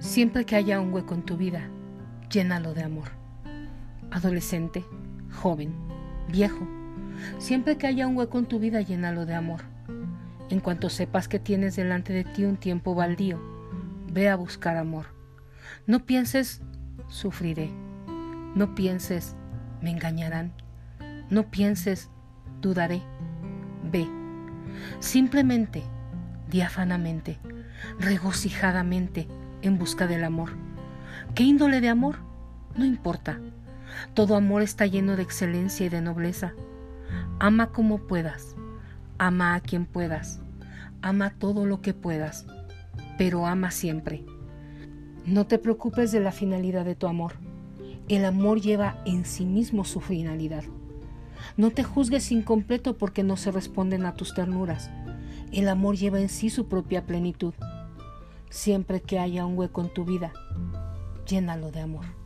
Siempre que haya un hueco en tu vida, llénalo de amor. Adolescente, joven, viejo, siempre que haya un hueco en tu vida, llénalo de amor. En cuanto sepas que tienes delante de ti un tiempo baldío, ve a buscar amor. No pienses, sufriré. No pienses, me engañarán. No pienses, dudaré. Ve. Simplemente, diáfanamente, regocijadamente, en busca del amor. ¿Qué índole de amor? No importa. Todo amor está lleno de excelencia y de nobleza. Ama como puedas. Ama a quien puedas. Ama todo lo que puedas. Pero ama siempre. No te preocupes de la finalidad de tu amor. El amor lleva en sí mismo su finalidad. No te juzgues incompleto porque no se responden a tus ternuras. El amor lleva en sí su propia plenitud. Siempre que haya un hueco en tu vida, llénalo de amor.